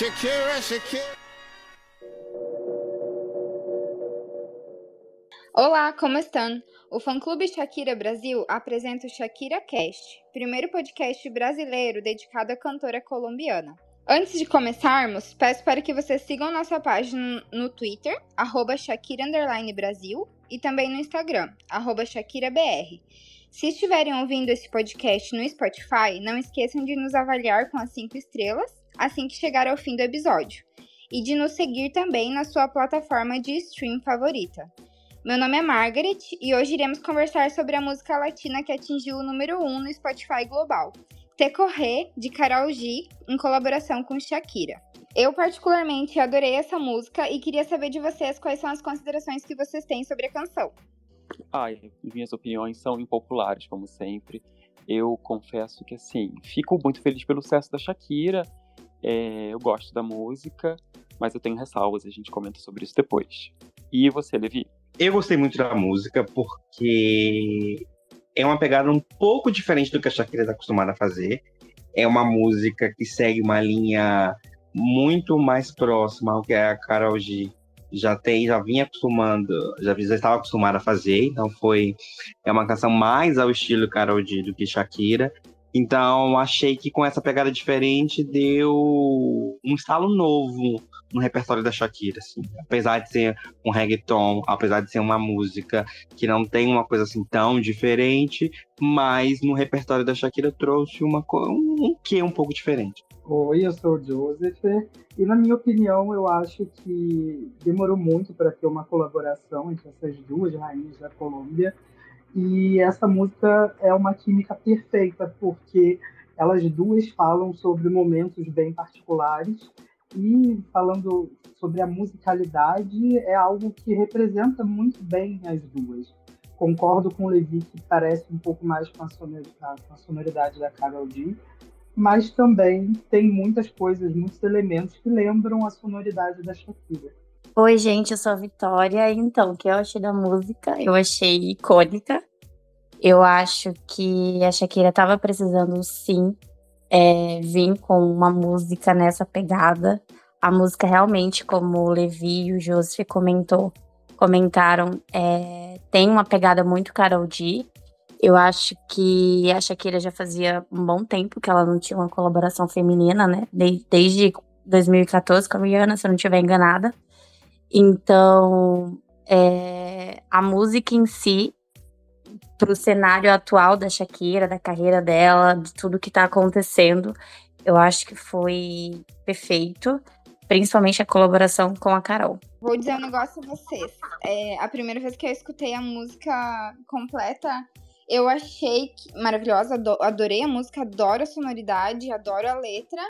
Shakira, Shakira. Olá, como estão? O fã-clube Shakira Brasil apresenta o Shakira Cast, primeiro podcast brasileiro dedicado à cantora colombiana. Antes de começarmos, peço para que vocês sigam nossa página no Twitter, arroba Shakira Brasil, e também no Instagram, arroba ShakiraBR. Se estiverem ouvindo esse podcast no Spotify, não esqueçam de nos avaliar com as 5 estrelas assim que chegar ao fim do episódio, e de nos seguir também na sua plataforma de stream favorita. Meu nome é Margaret e hoje iremos conversar sobre a música latina que atingiu o número 1 um no Spotify Global, Te Correr, de Carol G, em colaboração com Shakira. Eu particularmente adorei essa música e queria saber de vocês quais são as considerações que vocês têm sobre a canção. Ai, minhas opiniões são impopulares, como sempre. Eu confesso que, assim, fico muito feliz pelo sucesso da Shakira. É, eu gosto da música, mas eu tenho ressalvas, a gente comenta sobre isso depois. E você, Levi? Eu gostei muito da música porque é uma pegada um pouco diferente do que a Shakira está acostumada a fazer. É uma música que segue uma linha muito mais próxima ao que a Carol G já tem, já vinha acostumando, já, já estava acostumada a fazer, então foi é uma canção mais ao estilo Carol G do que Shakira. Então, achei que com essa pegada diferente deu um estalo novo no repertório da Shakira, assim. Apesar de ser um reggaeton, apesar de ser uma música que não tem uma coisa assim tão diferente, mas no repertório da Shakira trouxe uma, um, um quê um pouco diferente. Oi, eu sou o Joseph, e na minha opinião, eu acho que demorou muito para ter uma colaboração entre essas duas rainhas da Colômbia, e essa música é uma química perfeita, porque elas duas falam sobre momentos bem particulares e falando sobre a musicalidade é algo que representa muito bem as duas. Concordo com o Levi que parece um pouco mais com a sonoridade, com a sonoridade da Carol D, mas também tem muitas coisas, muitos elementos que lembram a sonoridade da Shakira. Oi, gente, eu sou a Vitória. Então, o que eu achei da música? Eu achei icônica. Eu acho que a Shakira estava precisando, sim, é, vir com uma música nessa pegada. A música realmente, como o Levi e o Joseph comentou, comentaram, é, tem uma pegada muito Carol D. Eu acho que a Shakira já fazia um bom tempo que ela não tinha uma colaboração feminina, né? Desde 2014 com a Rihanna, se eu não estiver enganada. Então, é, a música em si, para o cenário atual da Shakira, da carreira dela, de tudo que está acontecendo, eu acho que foi perfeito, principalmente a colaboração com a Carol. Vou dizer um negócio a vocês. É, a primeira vez que eu escutei a música completa, eu achei que, maravilhosa, adorei a música, adoro a sonoridade, adoro a letra.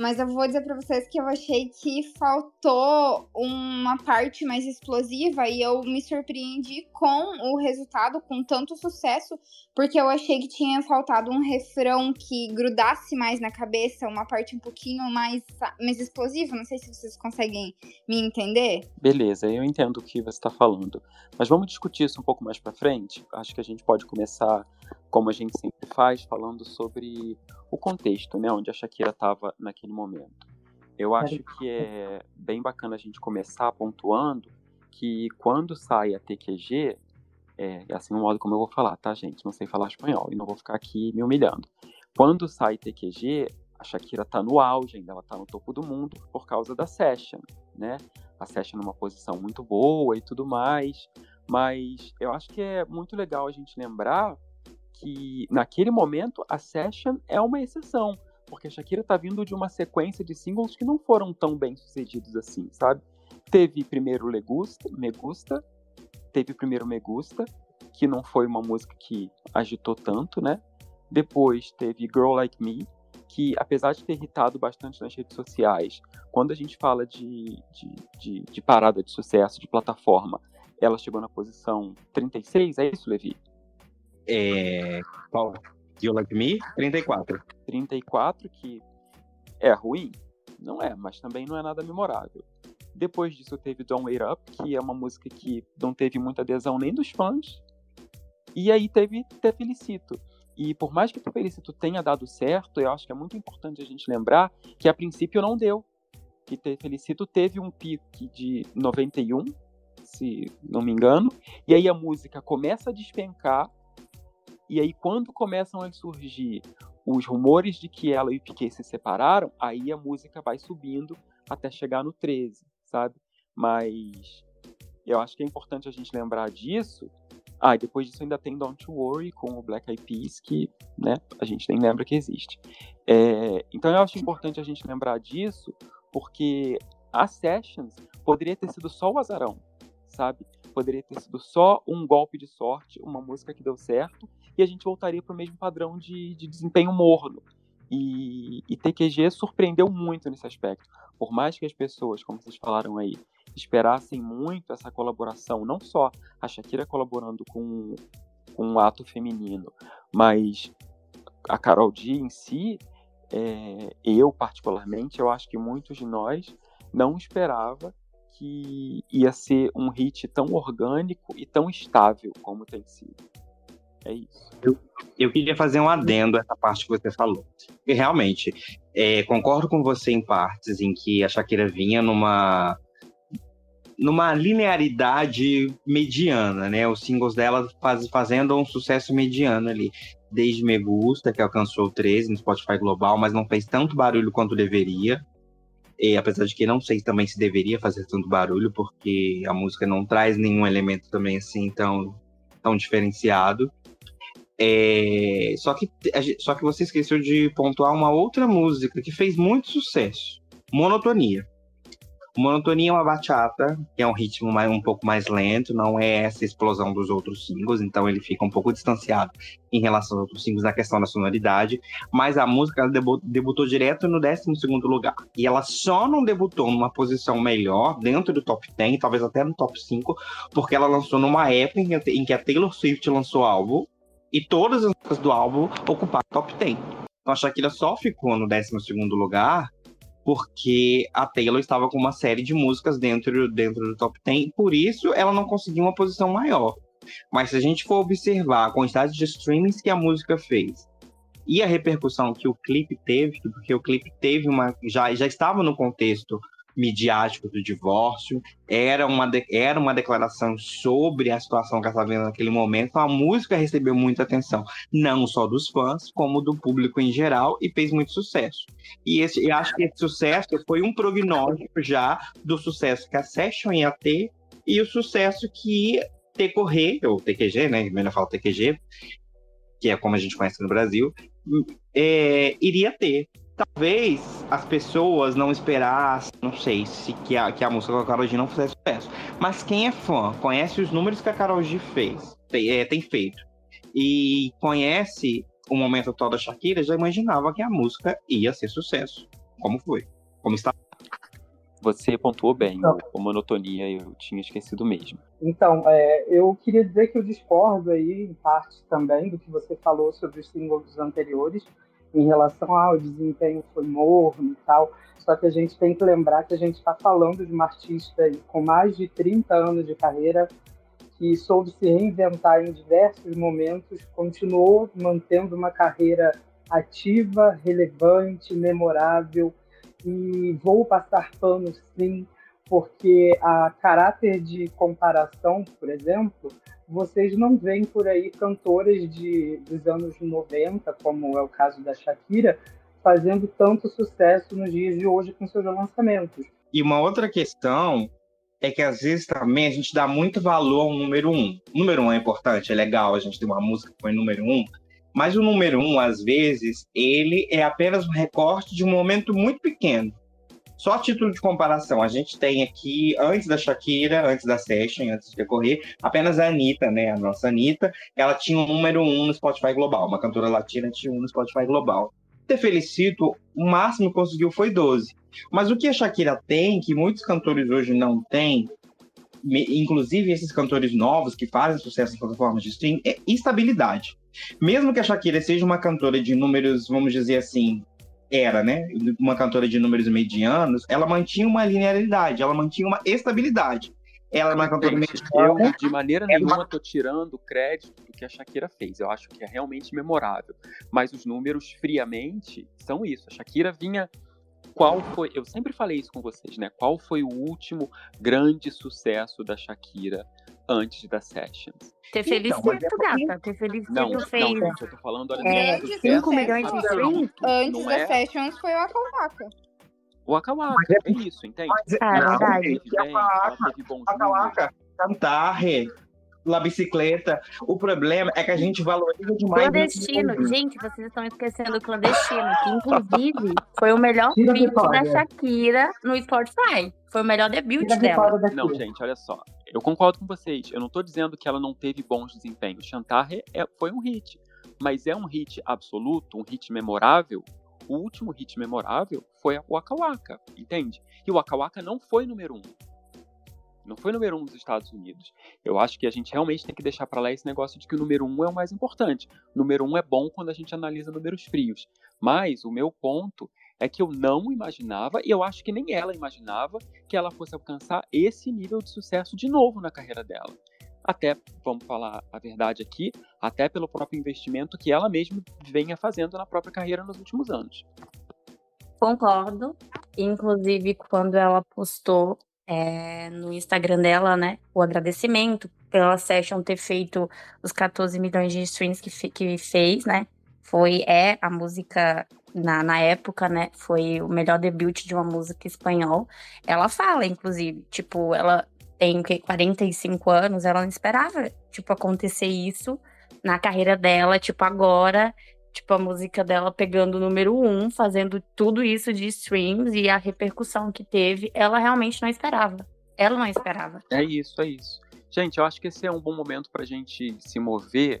Mas eu vou dizer para vocês que eu achei que faltou uma parte mais explosiva e eu me surpreendi com o resultado, com tanto sucesso, porque eu achei que tinha faltado um refrão que grudasse mais na cabeça, uma parte um pouquinho mais, mais explosiva. Não sei se vocês conseguem me entender. Beleza, eu entendo o que você está falando. Mas vamos discutir isso um pouco mais para frente. Acho que a gente pode começar, como a gente sempre faz, falando sobre o contexto, né, onde a Shakira estava naquele momento. Eu acho que é bem bacana a gente começar pontuando que quando sai a TQG, é, é assim o modo como eu vou falar, tá, gente? Não sei falar espanhol e não vou ficar aqui me humilhando. Quando sai TQG, a Shakira tá no auge, ainda ela tá no topo do mundo por causa da Session, né? A Session numa posição muito boa e tudo mais, mas eu acho que é muito legal a gente lembrar que naquele momento a Session é uma exceção, porque a Shakira tá vindo de uma sequência de singles que não foram tão bem sucedidos assim, sabe? Teve primeiro Legusta, Me Gusta, teve primeiro Me Gusta, que não foi uma música que agitou tanto, né? Depois teve Girl Like Me, que apesar de ter irritado bastante nas redes sociais, quando a gente fala de, de, de, de parada de sucesso, de plataforma, ela chegou na posição 36, é isso, Levi? É. Qual? You Like Me? 34. 34, que é ruim? Não é, mas também não é nada memorável. Depois disso teve Don't Wait Up, que é uma música que não teve muita adesão nem dos fãs. E aí teve Te Felicito. E por mais que o Felicito tenha dado certo, eu acho que é muito importante a gente lembrar que a princípio não deu. que Te Felicito teve um pique de 91, se não me engano, e aí a música começa a despencar, e aí quando começam a surgir os rumores de que ela e o Piquet se separaram, aí a música vai subindo até chegar no 13, sabe? Mas eu acho que é importante a gente lembrar disso. Ah, e depois disso ainda tem Don't Worry com o Black Eyed Peas, que né, a gente nem lembra que existe. É, então eu acho importante a gente lembrar disso, porque a Sessions poderia ter sido só o azarão, sabe? Poderia ter sido só um golpe de sorte, uma música que deu certo, e a gente voltaria para o mesmo padrão de, de desempenho morno. E, e TQG surpreendeu muito nesse aspecto. Por mais que as pessoas, como vocês falaram aí, esperassem muito essa colaboração, não só a Shakira colaborando com, com um ato feminino, mas a Carol D em si, é, eu particularmente, eu acho que muitos de nós não esperava que ia ser um hit tão orgânico e tão estável como tem sido. É isso. Eu, eu queria fazer um adendo a essa parte que você falou. E realmente, é, concordo com você em partes em que a Shakira vinha numa numa linearidade mediana, né? Os singles dela faz, fazendo um sucesso mediano ali. Desde Me Gusta, que alcançou 13 no Spotify Global, mas não fez tanto barulho quanto deveria. E, apesar de que não sei também se deveria fazer tanto barulho, porque a música não traz nenhum elemento também assim tão, tão diferenciado. É, só, que, só que você esqueceu de pontuar uma outra música que fez muito sucesso: Monotonia. Monotonia é uma bachata, que é um ritmo mais, um pouco mais lento, não é essa explosão dos outros singles, então ele fica um pouco distanciado em relação aos outros singles na questão da sonoridade. Mas a música ela debutou direto no 12 lugar. E ela só não debutou numa posição melhor, dentro do top 10, talvez até no top 5, porque ela lançou numa época em que a Taylor Swift lançou álbum e todas as músicas do álbum ocuparam top 10. Então a Shakira só ficou no 12 lugar porque a Taylor estava com uma série de músicas dentro, dentro do top 10, por isso ela não conseguiu uma posição maior. Mas se a gente for observar a quantidade de streamings que a música fez e a repercussão que o clipe teve, porque o clipe teve uma já, já estava no contexto midiático do divórcio, era uma, de, era uma declaração sobre a situação que ela estava vendo naquele momento. Então, a música recebeu muita atenção, não só dos fãs, como do público em geral, e fez muito sucesso. E esse, eu acho que esse sucesso foi um prognóstico já do sucesso que a Session ia ter e o sucesso que TQG, ou TQG, né? Melhor falar TQG, que é como a gente conhece no Brasil, é, iria ter talvez as pessoas não esperassem, não sei, se que a, que a música com a Karol G não fizesse sucesso. Mas quem é fã, conhece os números que a Karol G fez, tem, é, tem feito, e conhece o momento atual da Shakira, já imaginava que a música ia ser sucesso. Como foi? Como está? Você pontuou bem, então, a monotonia eu tinha esquecido mesmo. Então, é, eu queria dizer que eu discordo aí, em parte também, do que você falou sobre os singles anteriores em relação ao desempenho foi morno e tal. Só que a gente tem que lembrar que a gente está falando de uma artista com mais de 30 anos de carreira que soube se reinventar em diversos momentos, continuou mantendo uma carreira ativa, relevante, memorável e vou passar pano sim, porque a caráter de comparação, por exemplo, vocês não veem por aí cantoras de, dos anos 90, como é o caso da Shakira, fazendo tanto sucesso nos dias de hoje com seus lançamentos. E uma outra questão é que às vezes também a gente dá muito valor ao número um. O número um é importante, é legal, a gente tem uma música que foi número um, mas o número um, às vezes, ele é apenas um recorte de um momento muito pequeno. Só a título de comparação, a gente tem aqui, antes da Shakira, antes da Session, antes de decorrer, apenas a Anitta, né? A nossa Anitta, ela tinha um número um no Spotify Global. Uma cantora latina tinha um no Spotify Global. Te Felicito, o máximo que conseguiu foi 12. Mas o que a Shakira tem, que muitos cantores hoje não têm, inclusive esses cantores novos que fazem sucesso nas plataformas de stream, é estabilidade. Mesmo que a Shakira seja uma cantora de números, vamos dizer assim, era, né, uma cantora de números medianos, ela mantinha uma linearidade, ela mantinha uma estabilidade. Ela é uma cantora mediana. Eu, de maneira nenhuma, uma... tô tirando o crédito do que a Shakira fez. Eu acho que é realmente memorável. Mas os números, friamente, são isso. A Shakira vinha qual foi. Eu sempre falei isso com vocês, né? Qual foi o último grande sucesso da Shakira antes da Sessions? Ter Felicito, então, gata. Ter Felicito não, fez. Não, gente, eu tô falando, olha, é, 5 milhões de streams. Antes da é... Sessions foi o Akawaka. O Akawaka, é, é isso, entende? Mas, ah, é verdade. A Akawaka, cantar, La Bicicleta. O problema é que a gente valoriza demais. Clandestino. Gente, vocês estão esquecendo o clandestino, que inclusive foi o melhor beat da Shakira no Spotify. Foi o melhor debut dela. Não, gente, olha só. Eu concordo com vocês. Eu não tô dizendo que ela não teve bons desempenhos. Chantar é, foi um hit. Mas é um hit absoluto, um hit memorável. O último hit memorável foi o Waka Waka, entende? E o Waka Waka não foi número um não foi número um nos Estados Unidos. Eu acho que a gente realmente tem que deixar para lá esse negócio de que o número um é o mais importante. O número um é bom quando a gente analisa números frios. Mas o meu ponto é que eu não imaginava, e eu acho que nem ela imaginava, que ela fosse alcançar esse nível de sucesso de novo na carreira dela. Até, vamos falar a verdade aqui, até pelo próprio investimento que ela mesma venha fazendo na própria carreira nos últimos anos. Concordo. Inclusive, quando ela postou é, no Instagram dela, né, o agradecimento pela Session ter feito os 14 milhões de streams que, que fez, né, foi, é a música, na, na época, né, foi o melhor debut de uma música espanhol. Ela fala, inclusive, tipo, ela tem que 45 anos, ela não esperava, tipo, acontecer isso na carreira dela, tipo, agora, tipo, a música dela pegando o número um, fazendo tudo isso de streams e a repercussão que teve, ela realmente não esperava. Ela não esperava. É isso, é isso. Gente, eu acho que esse é um bom momento para a gente se mover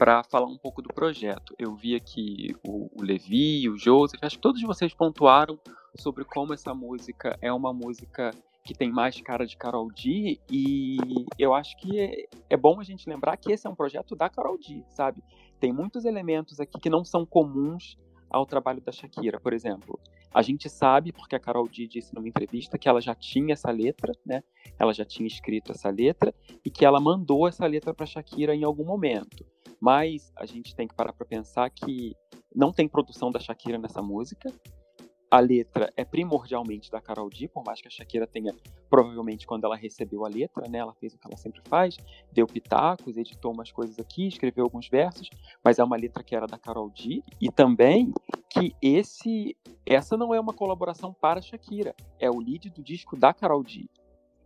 para falar um pouco do projeto. Eu vi aqui o, o Levi, o Joseph, acho que todos vocês pontuaram sobre como essa música é uma música que tem mais cara de Carol D e eu acho que é, é bom a gente lembrar que esse é um projeto da Carol D, sabe? tem muitos elementos aqui que não são comuns ao trabalho da Shakira. Por exemplo, a gente sabe, porque a Carol D disse numa entrevista, que ela já tinha essa letra, né? Ela já tinha escrito essa letra e que ela mandou essa letra para Shakira em algum momento. Mas a gente tem que parar para pensar que não tem produção da Shakira nessa música a letra é primordialmente da Carol D, por mais que a Shakira tenha, provavelmente, quando ela recebeu a letra, né, ela fez o que ela sempre faz, deu pitacos, editou umas coisas aqui, escreveu alguns versos, mas é uma letra que era da Carol D, e também que esse, essa não é uma colaboração para a Shakira, é o lead do disco da Carol D,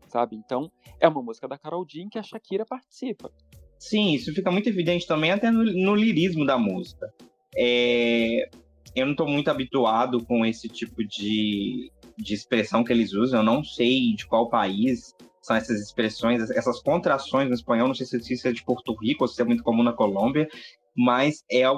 sabe? Então, é uma música da Carol D em que a Shakira participa. Sim, isso fica muito evidente também até no, no lirismo da música. É, eu não estou muito habituado com esse tipo de, de expressão que eles usam. Eu não sei de qual país são essas expressões, essas contrações no espanhol. Não sei se isso é de Porto Rico ou se é muito comum na Colômbia, mas é, é,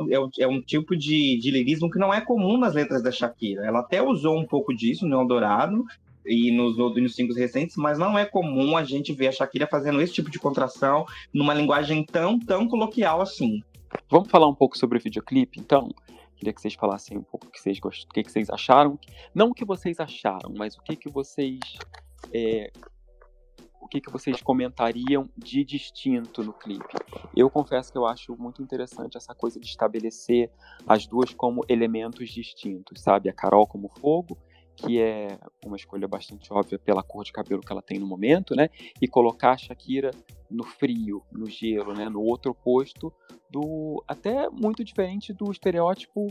é um tipo de, de lirismo que não é comum nas letras da Shakira. Ela até usou um pouco disso no Eldorado e nos, nos singles recentes, mas não é comum a gente ver a Shakira fazendo esse tipo de contração numa linguagem tão, tão coloquial assim. Vamos falar um pouco sobre o videoclipe, então? Queria que vocês falassem um pouco o que vocês, gost... o que vocês acharam. Não o que vocês acharam, mas o que, que vocês. É... O que, que vocês comentariam de distinto no clipe? Eu confesso que eu acho muito interessante essa coisa de estabelecer as duas como elementos distintos, sabe? A Carol como fogo que é uma escolha bastante óbvia pela cor de cabelo que ela tem no momento, né? E colocar a Shakira no frio, no gelo, né? No outro oposto do até muito diferente do estereótipo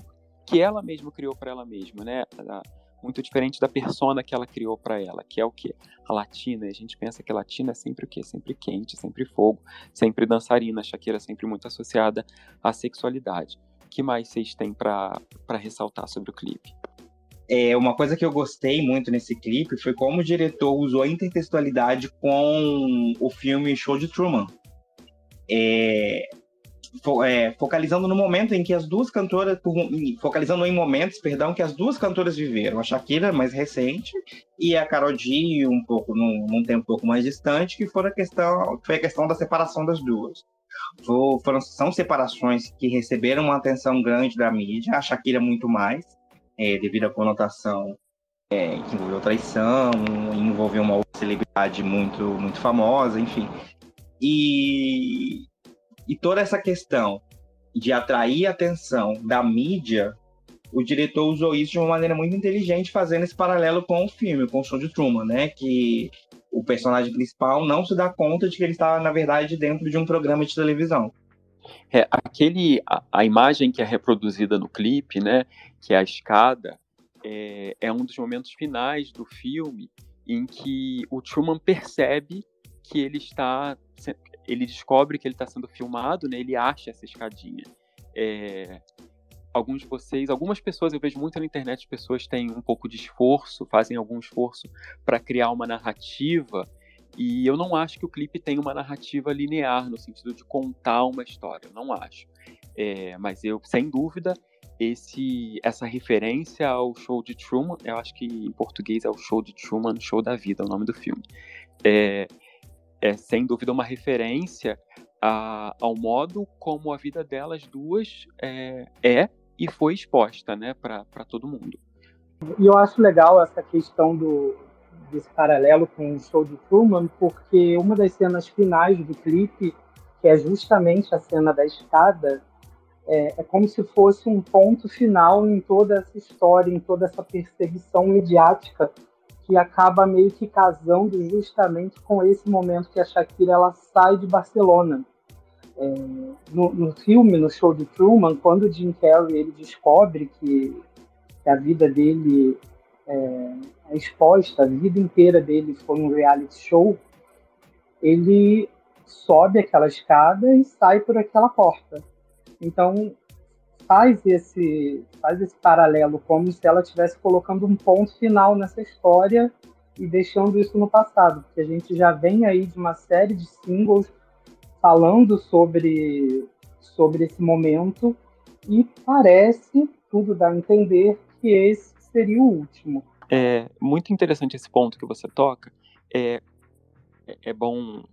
que ela mesma criou para ela mesma, né? Muito diferente da persona que ela criou para ela, que é o que a latina. A gente pensa que a latina é sempre o quê? Sempre quente, sempre fogo, sempre dançarina. A Shakira é sempre muito associada à sexualidade. O que mais vocês têm para ressaltar sobre o clipe? É, uma coisa que eu gostei muito nesse clipe foi como o diretor usou a intertextualidade com o filme Show de Truman. É, fo, é, focalizando no momento em que as duas cantoras, focalizando em momentos, perdão, que as duas cantoras viveram. A Shakira mais recente e a Karol G um pouco num, num tempo um pouco mais distante, que foi a questão, foi a questão da separação das duas. Foram, são separações que receberam uma atenção grande da mídia, a Shakira muito mais é, devido à conotação é, que envolveu traição, envolveu uma celebridade muito, muito famosa, enfim. E, e toda essa questão de atrair a atenção da mídia o diretor usou isso de uma maneira muito inteligente, fazendo esse paralelo com o filme, com o show de Truman, né? Que o personagem principal não se dá conta de que ele está, na verdade, dentro de um programa de televisão. É, aquele, a, a, imagem que é reproduzida no clipe, né, que é a escada, é, é, um dos momentos finais do filme em que o Truman percebe que ele está, ele descobre que ele está sendo filmado, né, ele acha essa escadinha. É, alguns de vocês, algumas pessoas, eu vejo muito na internet, pessoas têm um pouco de esforço, fazem algum esforço para criar uma narrativa e eu não acho que o clipe tem uma narrativa linear, no sentido de contar uma história. Não acho. É, mas eu, sem dúvida, esse, essa referência ao show de Truman, eu acho que em português é o show de Truman, show da vida, é o nome do filme. É, é sem dúvida uma referência a, ao modo como a vida delas duas é, é e foi exposta, né, para todo mundo. E eu acho legal essa questão do, desse paralelo com o show de Truman, porque uma das cenas finais do clipe, que é justamente a cena da escada, é, é, como se fosse um ponto final em toda essa história, em toda essa perseguição midiática que acaba meio que casando justamente com esse momento que a Shakira ela sai de Barcelona. É, no, no, filme, no show de Truman, quando o Jim Carrey ele descobre que a vida dele é, exposta, a vida inteira dele foi um reality show, ele sobe aquela escada e sai por aquela porta. Então faz esse faz esse paralelo como se ela estivesse colocando um ponto final nessa história e deixando isso no passado, porque a gente já vem aí de uma série de singles falando sobre sobre esse momento e parece tudo dá a entender que esse seria o último. É muito interessante esse ponto que você toca. É, é, é bom,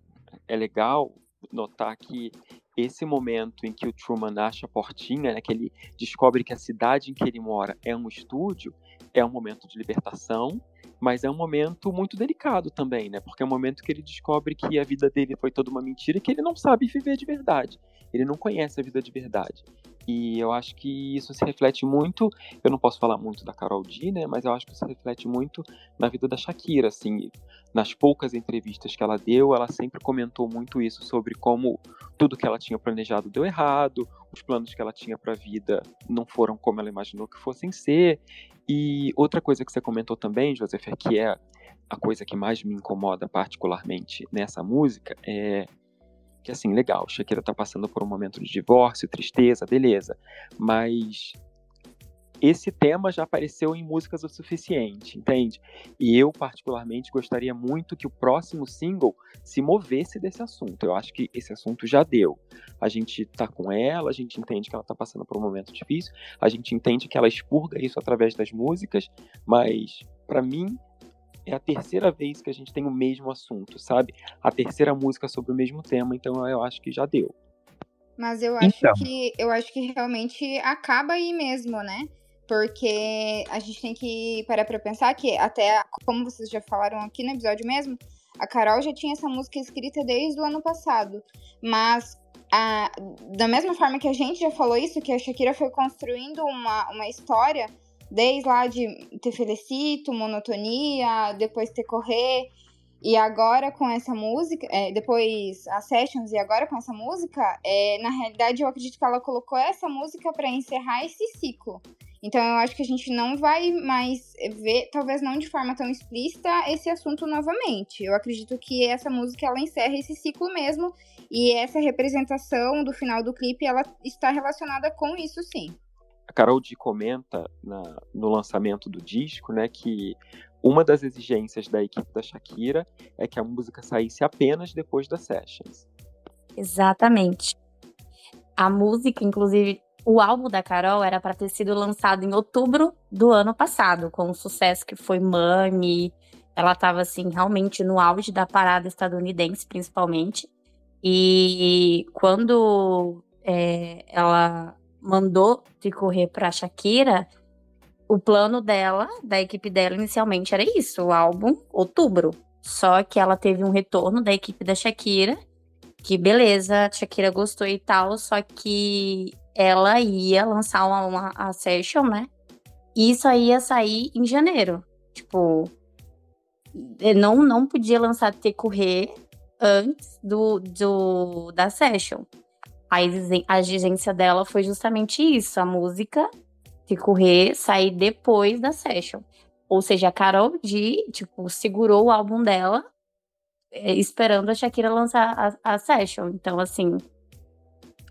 é legal notar que esse momento em que o Truman acha a portinha, né, que ele descobre que a cidade em que ele mora é um estúdio, é um momento de libertação, mas é um momento muito delicado também, né? Porque é um momento que ele descobre que a vida dele foi toda uma mentira e que ele não sabe viver de verdade. Ele não conhece a vida de verdade. E eu acho que isso se reflete muito, eu não posso falar muito da Carol D, né, mas eu acho que isso reflete muito na vida da Shakira, assim, nas poucas entrevistas que ela deu, ela sempre comentou muito isso sobre como tudo que ela tinha planejado deu errado, os planos que ela tinha para a vida não foram como ela imaginou que fossem ser. E outra coisa que você comentou também, Joseph, é que é a coisa que mais me incomoda particularmente nessa música é que assim, legal, Shakira tá passando por um momento de divórcio, tristeza, beleza. Mas esse tema já apareceu em músicas o suficiente, entende? E eu, particularmente, gostaria muito que o próximo single se movesse desse assunto. Eu acho que esse assunto já deu. A gente tá com ela, a gente entende que ela tá passando por um momento difícil, a gente entende que ela expurga isso através das músicas, mas para mim é a terceira vez que a gente tem o mesmo assunto, sabe? A terceira música sobre o mesmo tema, então eu acho que já deu. Mas eu acho então. que eu acho que realmente acaba aí mesmo, né? Porque a gente tem que parar pra pensar que até, como vocês já falaram aqui no episódio mesmo, a Carol já tinha essa música escrita desde o ano passado. Mas a, da mesma forma que a gente já falou isso, que a Shakira foi construindo uma, uma história Desde lá de ter felicito, monotonia, depois ter correr. E agora com essa música, é, depois as sessions e agora com essa música, é, na realidade eu acredito que ela colocou essa música para encerrar esse ciclo. Então eu acho que a gente não vai mais ver, talvez não de forma tão explícita, esse assunto novamente. Eu acredito que essa música ela encerra esse ciclo mesmo e essa representação do final do clipe ela está relacionada com isso sim a Carol D comenta na, no lançamento do disco, né, que uma das exigências da equipe da Shakira é que a música saísse apenas depois das sessions. Exatamente. A música, inclusive, o álbum da Carol era para ter sido lançado em outubro do ano passado, com o sucesso que foi Money. Ela estava assim realmente no auge da parada estadunidense, principalmente. E quando é, ela mandou de correr para Shakira, o plano dela, da equipe dela inicialmente era isso, o álbum outubro. Só que ela teve um retorno da equipe da Shakira, que beleza, Shakira gostou e tal, só que ela ia lançar uma, uma a session, né? isso aí ia sair em janeiro. Tipo, não, não podia lançar Te Correr antes do, do, da session. A exigência dela foi justamente isso, a música Te Correr sair depois da session. Ou seja, a Carol D, tipo, segurou o álbum dela é, esperando a Shakira lançar a, a session. Então, assim,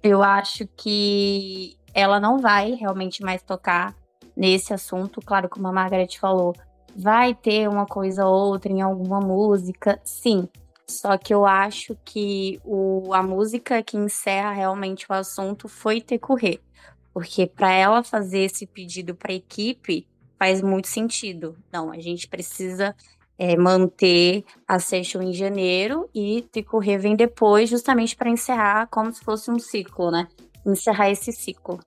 eu acho que ela não vai realmente mais tocar nesse assunto. Claro, como a Margaret falou, vai ter uma coisa ou outra em alguma música, sim. Só que eu acho que o, a música que encerra realmente o assunto foi ter correr. Porque para ela fazer esse pedido para a equipe faz muito sentido. Não, a gente precisa é, manter a session em janeiro e Tricorrer vem depois, justamente para encerrar como se fosse um ciclo, né? Encerrar esse ciclo.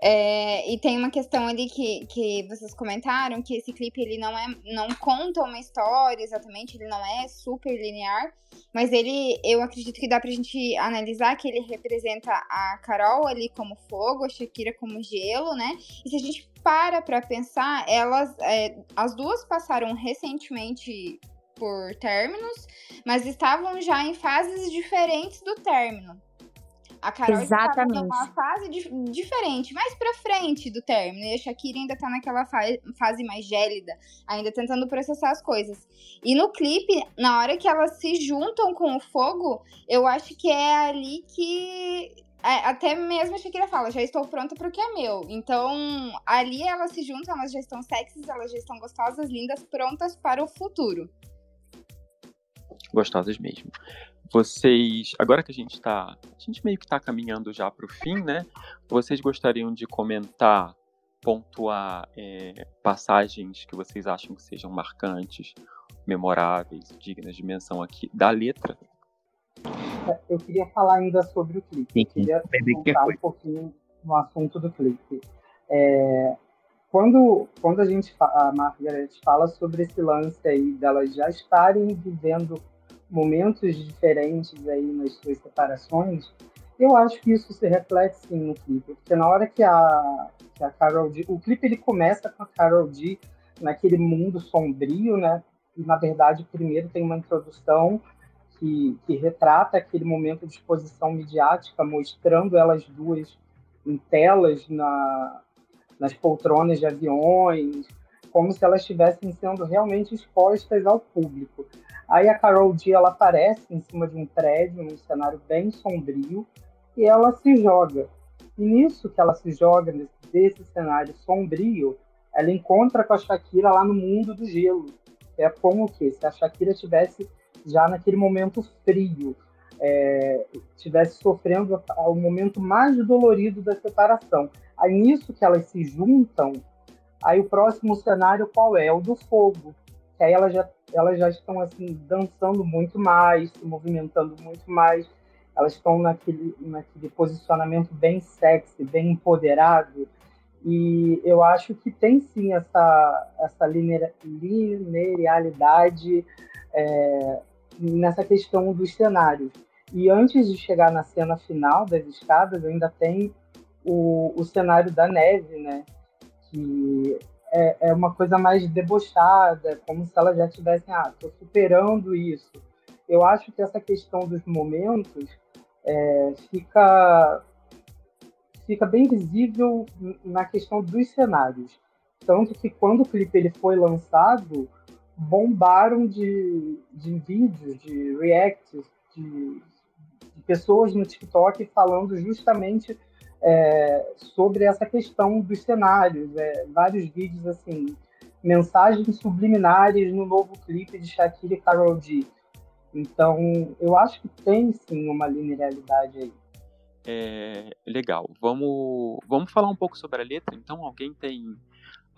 É, e tem uma questão ali que, que vocês comentaram, que esse clipe ele não é não conta uma história exatamente, ele não é super linear, mas ele eu acredito que dá pra gente analisar que ele representa a Carol ali como fogo, a Shakira como gelo, né? E se a gente para pra pensar, elas é, as duas passaram recentemente por términos, mas estavam já em fases diferentes do término. A Carol Exatamente. está numa fase di diferente, mais pra frente do término. E a Shakira ainda tá naquela fa fase mais gélida, ainda tentando processar as coisas. E no clipe, na hora que elas se juntam com o fogo, eu acho que é ali que é, até mesmo a Shakira fala, já estou pronta para o que é meu. Então, ali elas se juntam, elas já estão sexys, elas já estão gostosas, lindas, prontas para o futuro. Gostosas mesmo vocês, agora que a gente está, a gente meio que está caminhando já para o fim, né? Vocês gostariam de comentar, pontuar é, passagens que vocês acham que sejam marcantes, memoráveis, dignas de menção aqui da letra? É, eu queria falar ainda sobre o clipe. Eu queria contar um pouquinho no assunto do clipe. É, quando, quando a gente, a Margaret fala sobre esse lance aí delas já estarem vivendo momentos diferentes aí nas suas separações, eu acho que isso se reflete sim no clipe, porque na hora que a, que a Carol D, o clipe ele começa com a Carol D naquele mundo sombrio, né? E na verdade primeiro tem uma introdução que, que retrata aquele momento de exposição midiática, mostrando elas duas em telas na, nas poltronas de aviões, como se elas estivessem sendo realmente expostas ao público. Aí a Carol D ela aparece em cima de um prédio, num cenário bem sombrio, e ela se joga. E nisso que ela se joga, desse cenário sombrio, ela encontra com a Shakira lá no mundo do gelo. É como o quê? Se a Shakira tivesse já naquele momento frio, é, tivesse sofrendo o momento mais dolorido da separação. Aí nisso que elas se juntam, aí o próximo cenário qual é? O do fogo. Que aí ela já elas já estão assim dançando muito mais, se movimentando muito mais. Elas estão naquele, naquele posicionamento bem sexy, bem empoderado. E eu acho que tem sim essa, essa linearidade é, nessa questão dos cenários. E antes de chegar na cena final das escadas, ainda tem o, o cenário da neve, né? Que é, é uma coisa mais debochada, como se elas já tivessem, ah, estou superando isso. Eu acho que essa questão dos momentos é, fica fica bem visível na questão dos cenários. Tanto que quando o clipe ele foi lançado, bombaram de, de vídeos, de reacts, de, de pessoas no TikTok falando justamente é, sobre essa questão dos cenários, é, vários vídeos assim, mensagens subliminares no novo clipe de Shakira e Karol D. Então, eu acho que tem sim uma linearidade aí. É, legal. Vamos, vamos falar um pouco sobre a letra. Então, alguém tem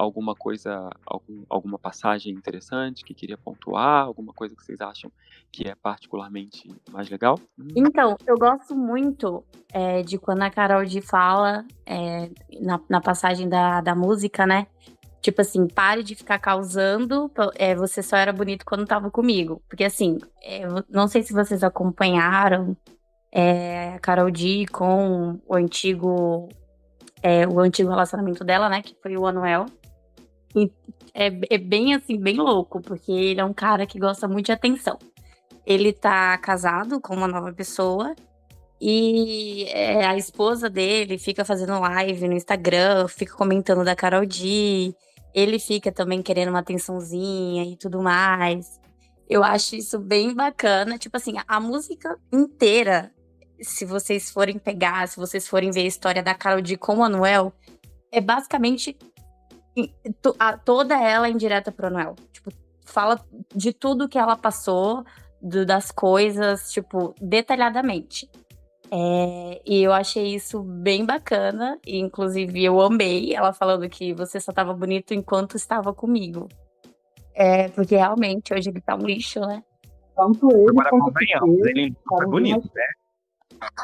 alguma coisa, algum, alguma passagem interessante que queria pontuar, alguma coisa que vocês acham que é particularmente mais legal? Hum. Então, eu gosto muito é, de quando a Carol D fala é, na, na passagem da, da música, né? Tipo assim, pare de ficar causando, é, você só era bonito quando tava comigo. Porque assim, é, não sei se vocês acompanharam é, a Carol D com o antigo, é, o antigo relacionamento dela, né? Que foi o Anuel. É, é bem assim, bem louco, porque ele é um cara que gosta muito de atenção. Ele tá casado com uma nova pessoa e é, a esposa dele fica fazendo live no Instagram, fica comentando da Carol D. Ele fica também querendo uma atençãozinha e tudo mais. Eu acho isso bem bacana. Tipo assim, a música inteira, se vocês forem pegar, se vocês forem ver a história da Carol D com o Manuel, é basicamente toda ela indireta pro Anuel. Tipo, fala de tudo que ela passou, do, das coisas, tipo, detalhadamente. É, e eu achei isso bem bacana. E, inclusive, eu amei ela falando que você só estava bonito enquanto estava comigo. É, porque realmente hoje ele tá um lixo, né? Tanto ele Agora, quanto convenhamos, ele não foi bonito, né?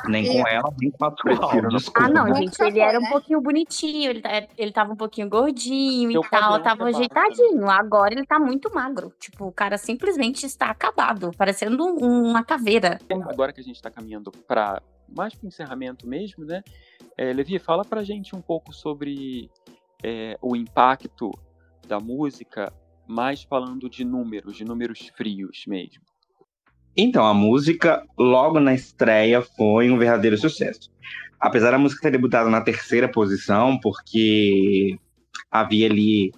Nem com ela, nem com a atual. Desculpa. Ah, não, gente, ele foi, era um né? pouquinho bonitinho, ele, tá- ele tava um pouquinho gordinho Seu e tal, tava ajeitadinho. Agora ele tá muito magro. Tipo, o cara simplesmente está acabado, parecendo um- uma caveira. Agora que a gente está caminhando para mais para o encerramento mesmo, né? É, Levi, fala pra gente um pouco sobre é, o impacto da música, mais falando de números, de números frios mesmo. Então, a música, logo na estreia, foi um verdadeiro sucesso. Apesar da música ter debutado na terceira posição, porque havia ali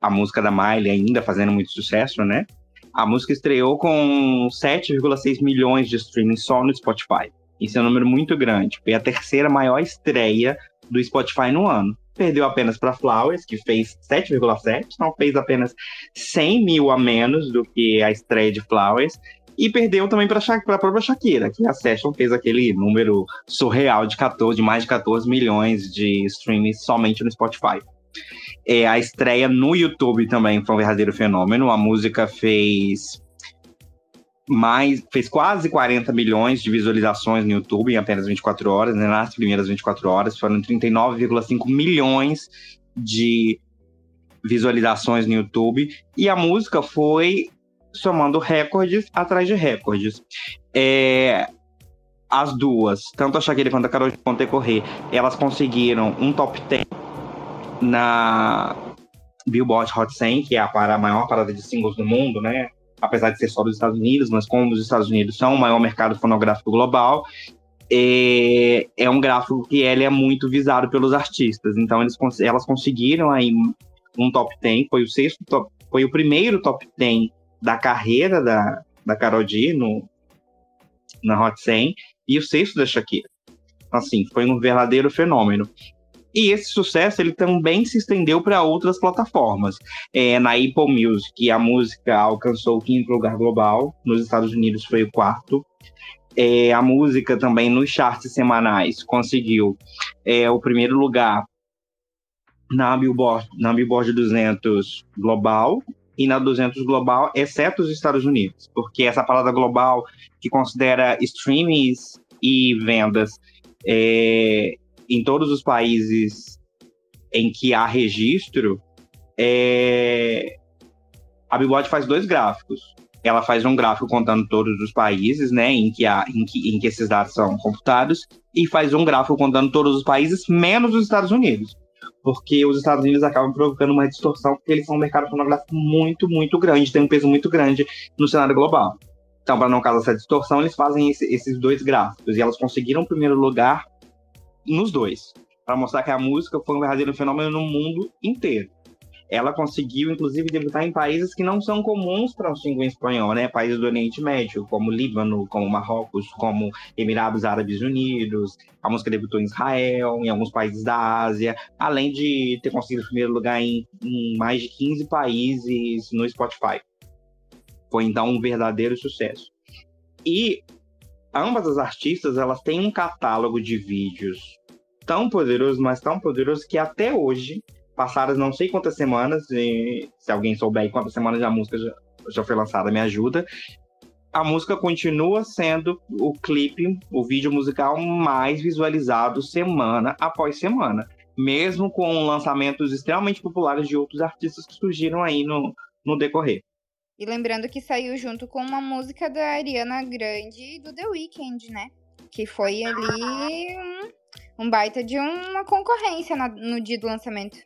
a música da Miley ainda fazendo muito sucesso, né? A música estreou com 7,6 milhões de streaming só no Spotify. Isso é um número muito grande. Foi a terceira maior estreia do Spotify no ano. Perdeu apenas para Flowers, que fez 7,7, então fez apenas 100 mil a menos do que a estreia de Flowers. E perdeu também para a própria Shakira, que a Session fez aquele número surreal de 14, de mais de 14 milhões de streams somente no Spotify. É, a estreia no YouTube também foi um verdadeiro fenômeno. A música fez mais fez quase 40 milhões de visualizações no YouTube em apenas 24 horas, né? Nas primeiras 24 horas foram 39,5 milhões de visualizações no YouTube e a música foi somando recordes atrás de recordes. É, as duas, tanto a Shakira quanto a Karol G vão decorrer, elas conseguiram um top 10 na Billboard Hot 100, que é a, maior parada de singles do mundo, né? Apesar de ser só dos Estados Unidos, mas como os Estados Unidos são o maior mercado fonográfico global, é, é um gráfico que ele é muito visado pelos artistas. Então eles, elas conseguiram aí um top 10, foi o sexto top, foi o primeiro top 10 da carreira da, da Karol G no, na Hot 100 e o sexto da Shakira. Assim, foi um verdadeiro fenômeno. E esse sucesso ele também se estendeu para outras plataformas. É, na Apple Music, a música alcançou o quinto lugar global. Nos Estados Unidos foi o quarto. É, a música também nos charts semanais conseguiu é, o primeiro lugar na Billboard, na Billboard 200 global e na 200 global, exceto os Estados Unidos, porque essa palavra global que considera streamings e vendas é, em todos os países em que há registro, é, a Billboard faz dois gráficos. Ela faz um gráfico contando todos os países, né, em que, há, em que, em que esses dados são computados, e faz um gráfico contando todos os países, menos os Estados Unidos porque os Estados Unidos acabam provocando uma distorção, porque eles são um mercado fonográfico muito, muito grande, tem um peso muito grande no cenário global. Então, para não causar essa distorção, eles fazem esse, esses dois gráficos, e elas conseguiram o primeiro lugar nos dois, para mostrar que a música foi um verdadeiro fenômeno no mundo inteiro. Ela conseguiu, inclusive, debutar em países que não são comuns para um single espanhol, né? Países do Oriente Médio, como Líbano, como Marrocos, como Emirados Árabes Unidos. A música debutou em Israel, em alguns países da Ásia, além de ter conseguido o primeiro lugar em, em mais de 15 países no Spotify. Foi então um verdadeiro sucesso. E ambas as artistas, elas têm um catálogo de vídeos tão poderoso, mas tão poderoso que até hoje passadas não sei quantas semanas, e se alguém souber quantas semanas a música já, já foi lançada, me ajuda. A música continua sendo o clipe, o vídeo musical mais visualizado semana após semana. Mesmo com lançamentos extremamente populares de outros artistas que surgiram aí no, no decorrer. E lembrando que saiu junto com uma música da Ariana Grande do The Weeknd, né? Que foi ali um, um baita de uma concorrência na- no dia do lançamento.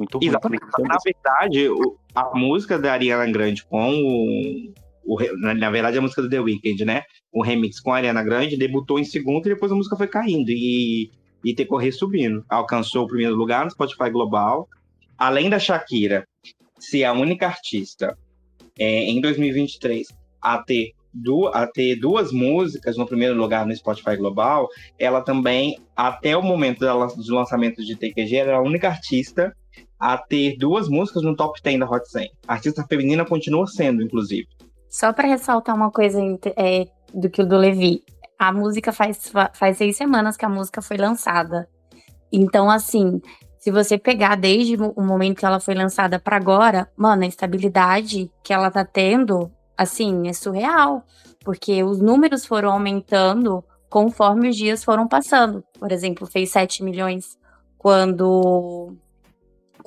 Muito ruim. Exatamente. Na verdade, a música da Ariana Grande com o, o na, verdade, a música do The Weeknd, né? O remix com a Ariana Grande debutou em segundo e depois a música foi caindo e, e decorrer subindo. Alcançou o primeiro lugar no Spotify Global. Além da Shakira ser a única artista é, em 2023 a ter, du a ter duas músicas no primeiro lugar no Spotify Global, ela também, até o momento do lançamento de TQG, era a única artista a ter duas músicas no top 10 da Hot 100. A artista feminina continua sendo, inclusive. Só pra ressaltar uma coisa é, do que o do Levi. A música faz, fa- faz seis semanas que a música foi lançada. Então, assim, se você pegar desde o momento que ela foi lançada pra agora, mano, a estabilidade que ela tá tendo, assim, é surreal. Porque os números foram aumentando conforme os dias foram passando. Por exemplo, fez 7 milhões quando,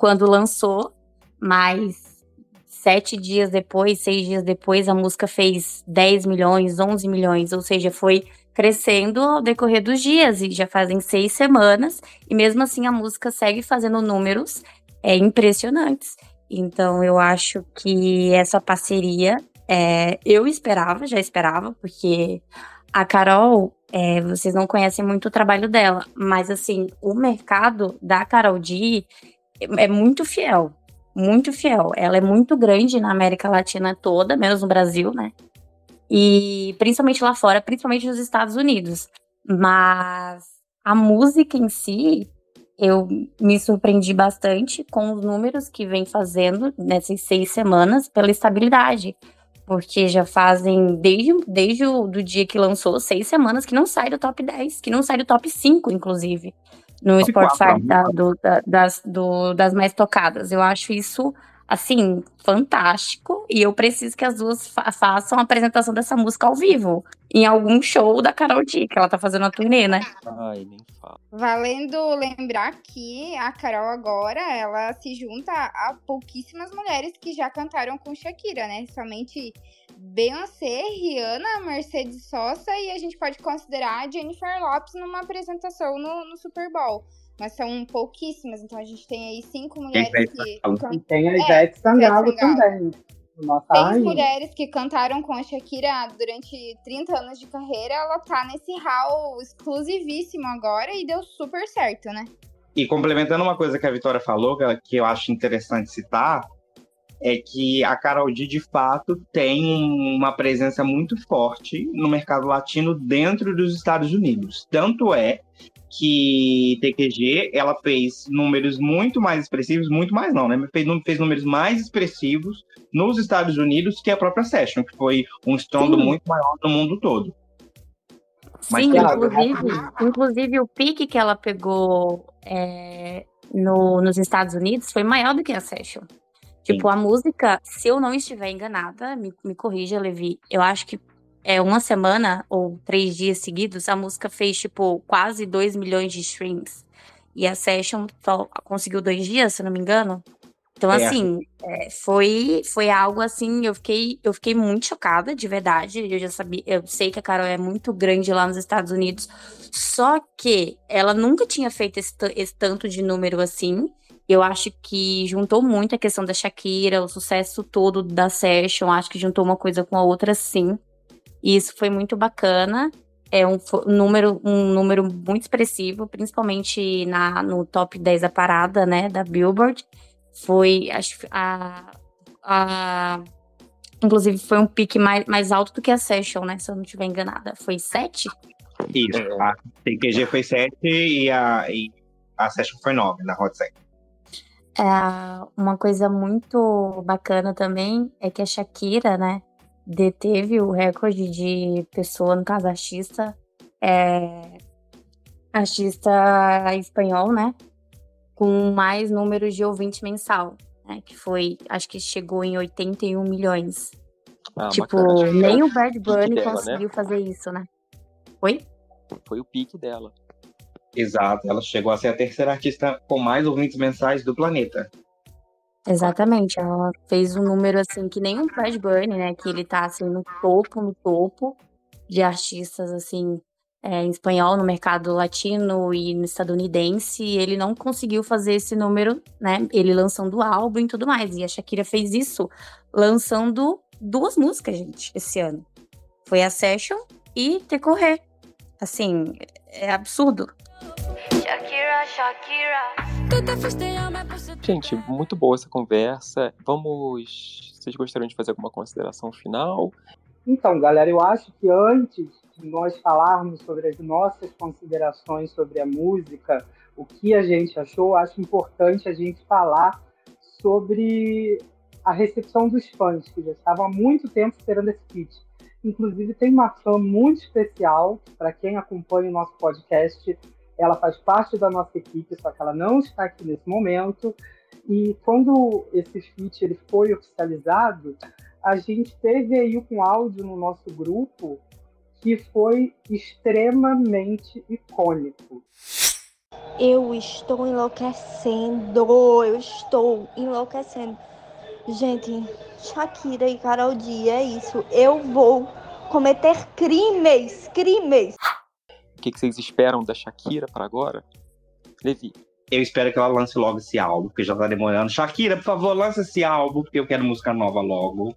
quando lançou, mas sete dias depois, seis dias depois, a música fez 10 milhões, 11 milhões, ou seja, foi crescendo ao decorrer dos dias, e já fazem seis semanas, e mesmo assim a música segue fazendo números é, impressionantes. Então eu acho que essa parceria, é, eu esperava, já esperava, porque a Carol, é, vocês não conhecem muito o trabalho dela, mas assim, o mercado da Carol D é muito fiel muito fiel. Ela é muito grande na América Latina toda, menos no Brasil, né? E principalmente lá fora, principalmente nos Estados Unidos. Mas a música em si, eu me surpreendi bastante com os números que vem fazendo nessas seis semanas pela estabilidade. Porque já fazem, desde, desde o do dia que lançou, seis semanas que não sai do top 10, que não sai do top 5, inclusive no Spotify quatro, da- do- da- das, do- das mais tocadas. Eu acho isso, assim, fantástico. E eu preciso que as duas fa- façam a apresentação dessa música ao vivo. Em algum show da Carol D, que ela tá fazendo a turnê, né? Ai, nem fala. Valendo lembrar que a Carol agora, ela se junta a pouquíssimas mulheres que já cantaram com Shakira, né? Somente Beyoncé, Rihanna, Mercedes Sosa e a gente pode considerar a Jennifer Lopes numa apresentação no, no Super Bowl. Mas são pouquíssimas, então a gente tem aí cinco mulheres vai que, can- E tem a É, Ivete Sangalo Ivete Sangalo. também. Nossa Seis mulheres que cantaram com a Shakira durante 30 anos de carreira, ela tá nesse hall exclusivíssimo agora e deu super certo, né? E complementando uma coisa que a Vitória falou, que- eu acho interessante citar, é que a Carol D, de fato, tem um- uma presença muito forte no mercado latino dentro dos Estados Unidos. Tanto é que TQG, ela fez números muito mais expressivos, muito mais não, né? Fez, fez números mais expressivos nos Estados Unidos que a própria Session, que foi um estrondo Sim. muito maior no mundo todo. Mas Sim, inclusive, inclusive o pique que ela pegou é, no- nos Estados Unidos foi maior do que a Session. Tipo, a música, se eu não estiver enganada, me, me corrija, Levi, eu acho que é uma semana ou três dias seguidos, a música fez, tipo, quase 2 milhões de streams. E a Session só conseguiu dois dias, se eu não me engano. Então, É, assim, é, foi, foi algo assim, eu fiquei, eu fiquei muito chocada, de verdade. Eu já sabia, eu sei que a Carol é muito grande lá nos Estados Unidos, só que ela nunca tinha feito esse, esse tanto de número assim. Eu acho que juntou muito a questão da Shakira, o sucesso todo da Session, acho que juntou uma coisa com a outra sim. E isso foi muito bacana. É um, um número, um número muito expressivo, principalmente na, no top 10 da parada, né, da Billboard. Foi, acho a, a inclusive foi um pique mais, mais alto do que a Session, né, se eu não estiver enganada. Foi 7? Isso. É. A TQG foi 7 e a, e a Session foi 9 na Hot 100. É, uma coisa muito bacana também é que a Shakira, né, deteve o recorde de pessoa, no caso artista, é, artista espanhol, né, com mais números de ouvinte mensal, né, que foi, acho que chegou em 81 milhões. Ah, tipo, bacana. Nem foi o Bad Bunny dela, né? conseguiu fazer isso, né? Oi? Foi o pique dela. Exato. Ela chegou a ser a terceira artista com mais ouvintes mensais do planeta. Exatamente, ela fez um número assim que nem o Bad Bunny, né? Que ele tá assim no topo, no topo de artistas assim é, em espanhol no mercado latino e no estadunidense, ele não conseguiu fazer esse número, né? Ele lançando o álbum e tudo mais. E a Shakira fez isso lançando duas músicas, gente, esse ano. Foi a Session e Te Correr. Assim, é absurdo. Shakira, Shakira. Gente, muito boa essa conversa. Vamos. Vocês gostariam de fazer alguma consideração final? Então, galera, eu acho que antes de nós falarmos sobre as nossas considerações sobre a música, o que a gente achou, acho importante a gente falar sobre a recepção dos fãs, que já estavam há muito tempo esperando esse feat. Inclusive, tem uma fã muito especial, para quem acompanha o nosso podcast, ela faz parte da nossa equipe, só que ela não está aqui nesse momento. E quando esse feat ele foi oficializado, a gente teve aí um áudio no nosso grupo que foi extremamente icônico. Eu estou enlouquecendo, eu estou enlouquecendo. Gente, Shakira e Carol D, é isso. Eu vou cometer crimes, crimes. O que, que vocês esperam da Shakira para agora? Levi. Eu espero que ela lance logo esse álbum, porque já tá demorando. Shakira, por favor, lance esse álbum, porque eu quero música nova logo.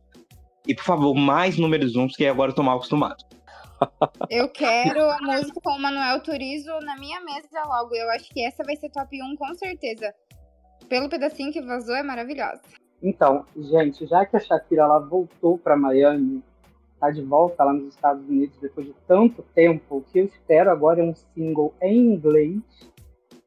E, por favor, mais números uns, que agora eu tô mal acostumado. Eu quero a música com o Manuel Turizo na minha mesa logo. Eu acho que essa vai ser top 1 com certeza. Pelo pedacinho que vazou, é maravilhosa. Então, gente, já que a Shakira ela voltou para Miami, tá de volta lá nos Estados Unidos depois de tanto tempo, o que eu espero agora é um single em inglês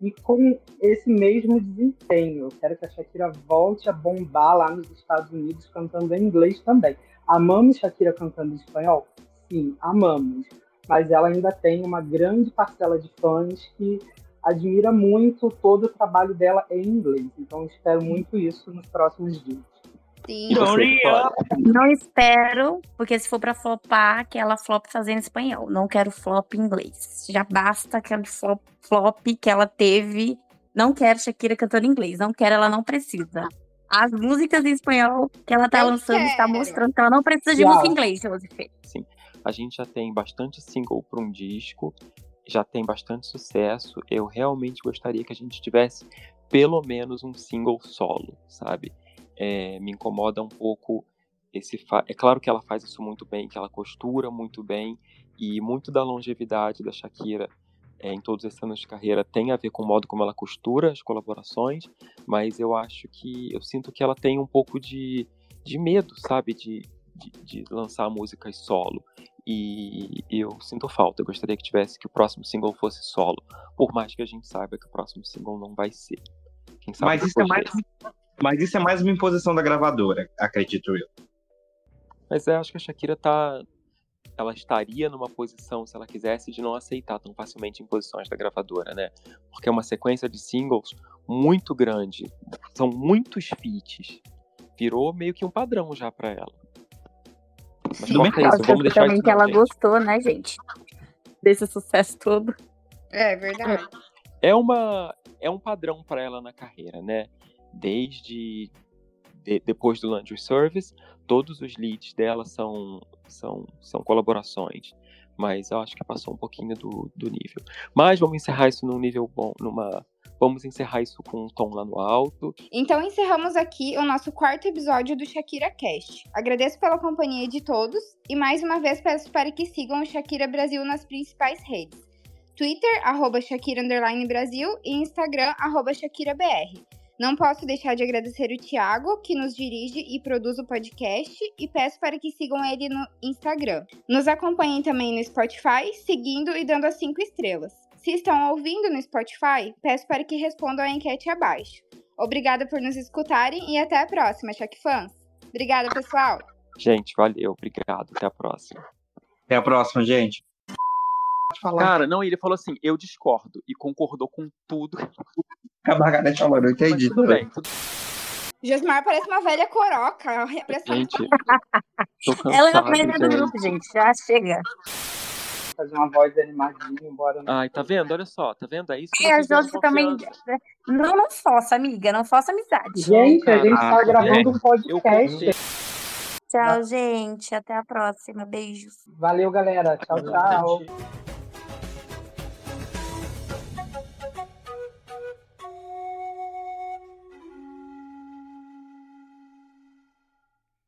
e com esse mesmo desempenho. Eu quero que a Shakira volte a bombar lá nos Estados Unidos cantando em inglês também. Amamos Shakira cantando em espanhol? Sim, amamos. Mas ela ainda tem uma grande parcela de fãs que admira muito todo o trabalho dela em inglês. Então espero muito isso nos próximos dias. Sim. Não espero, porque se for pra flopar, que ela flop fazendo espanhol. Não quero flop em inglês. Já basta aquele flop, flop que ela teve. Não quero Shakira cantando em inglês. Não quero, ela não precisa. As músicas em espanhol que ela tá Eu lançando quero. está mostrando que ela não precisa de música em inglês, Joseph. Sim. A gente já tem bastante single para um disco já tem bastante sucesso. Eu realmente gostaria que a gente tivesse pelo menos um single solo, sabe? É, me incomoda um pouco esse. Fa... É claro que ela faz isso muito bem, que ela costura muito bem, e muito da longevidade da Shakira é, em todos esses anos de carreira tem a ver com o modo como ela costura as colaborações, mas eu acho que. Eu sinto que ela tem um pouco de, de medo, sabe? De, de, de lançar músicas solo. E eu sinto falta. Eu gostaria que tivesse que o próximo single fosse solo. Por mais que a gente saiba que o próximo single não vai ser. mas, isso é mais, mas isso é mais uma imposição da gravadora, acredito eu. Mas eu acho que a Shakira tá. Ela estaria numa posição, se ela quisesse, de não aceitar tão facilmente imposições da gravadora, né? Porque é uma sequência de singles muito grande. São muitos feats. Virou meio que um padrão já para ela. Mas Sim, é isso, vamos deixar também que ela gente. gostou, né, gente? Desse sucesso todo. É verdade. É uma é um padrão para ela na carreira, né? Desde de, depois do Laundry Service, todos os leads dela são são são colaborações, mas eu acho que passou um pouquinho do, do nível. Mas vamos encerrar isso num nível bom, numa Vamos encerrar isso com um tom lá no alto. Então encerramos aqui o nosso quarto episódio do Shakira Cast. Agradeço pela companhia de todos e mais uma vez peço para que sigam o Shakira Brasil nas principais redes. Twitter, arroba Shakira Brasil e Instagram, arroba ShakiraBR. Não posso deixar de agradecer o Thiago, que nos dirige e produz o podcast, e peço para que sigam ele no Instagram. Nos acompanhem também no Spotify, seguindo e dando as 5 estrelas. Se estão ouvindo no Spotify, peço para que respondam a enquete abaixo. Obrigada por nos escutarem e até a próxima, Choque Fãs. Obrigada, pessoal. Gente, valeu, obrigado. Até a próxima. Até a próxima, gente. Cara, não, ele falou assim: eu discordo e concordou com tudo. A Margareth falou, não entendi. tudo bem. Tudo... Josmar parece uma velha coroca. Gente, Ela é a velha do grupo, gente. Já chega fazer uma voz animadinha, embora. Não... Ai, tá vendo? Olha só, tá vendo? É isso que é, as outras também. Não, não faça, amiga, não faça amizade. Gente, a gente tá gravando um podcast. Tchau, gente. Até a próxima. Beijos. Valeu, galera. Tchau, tchau.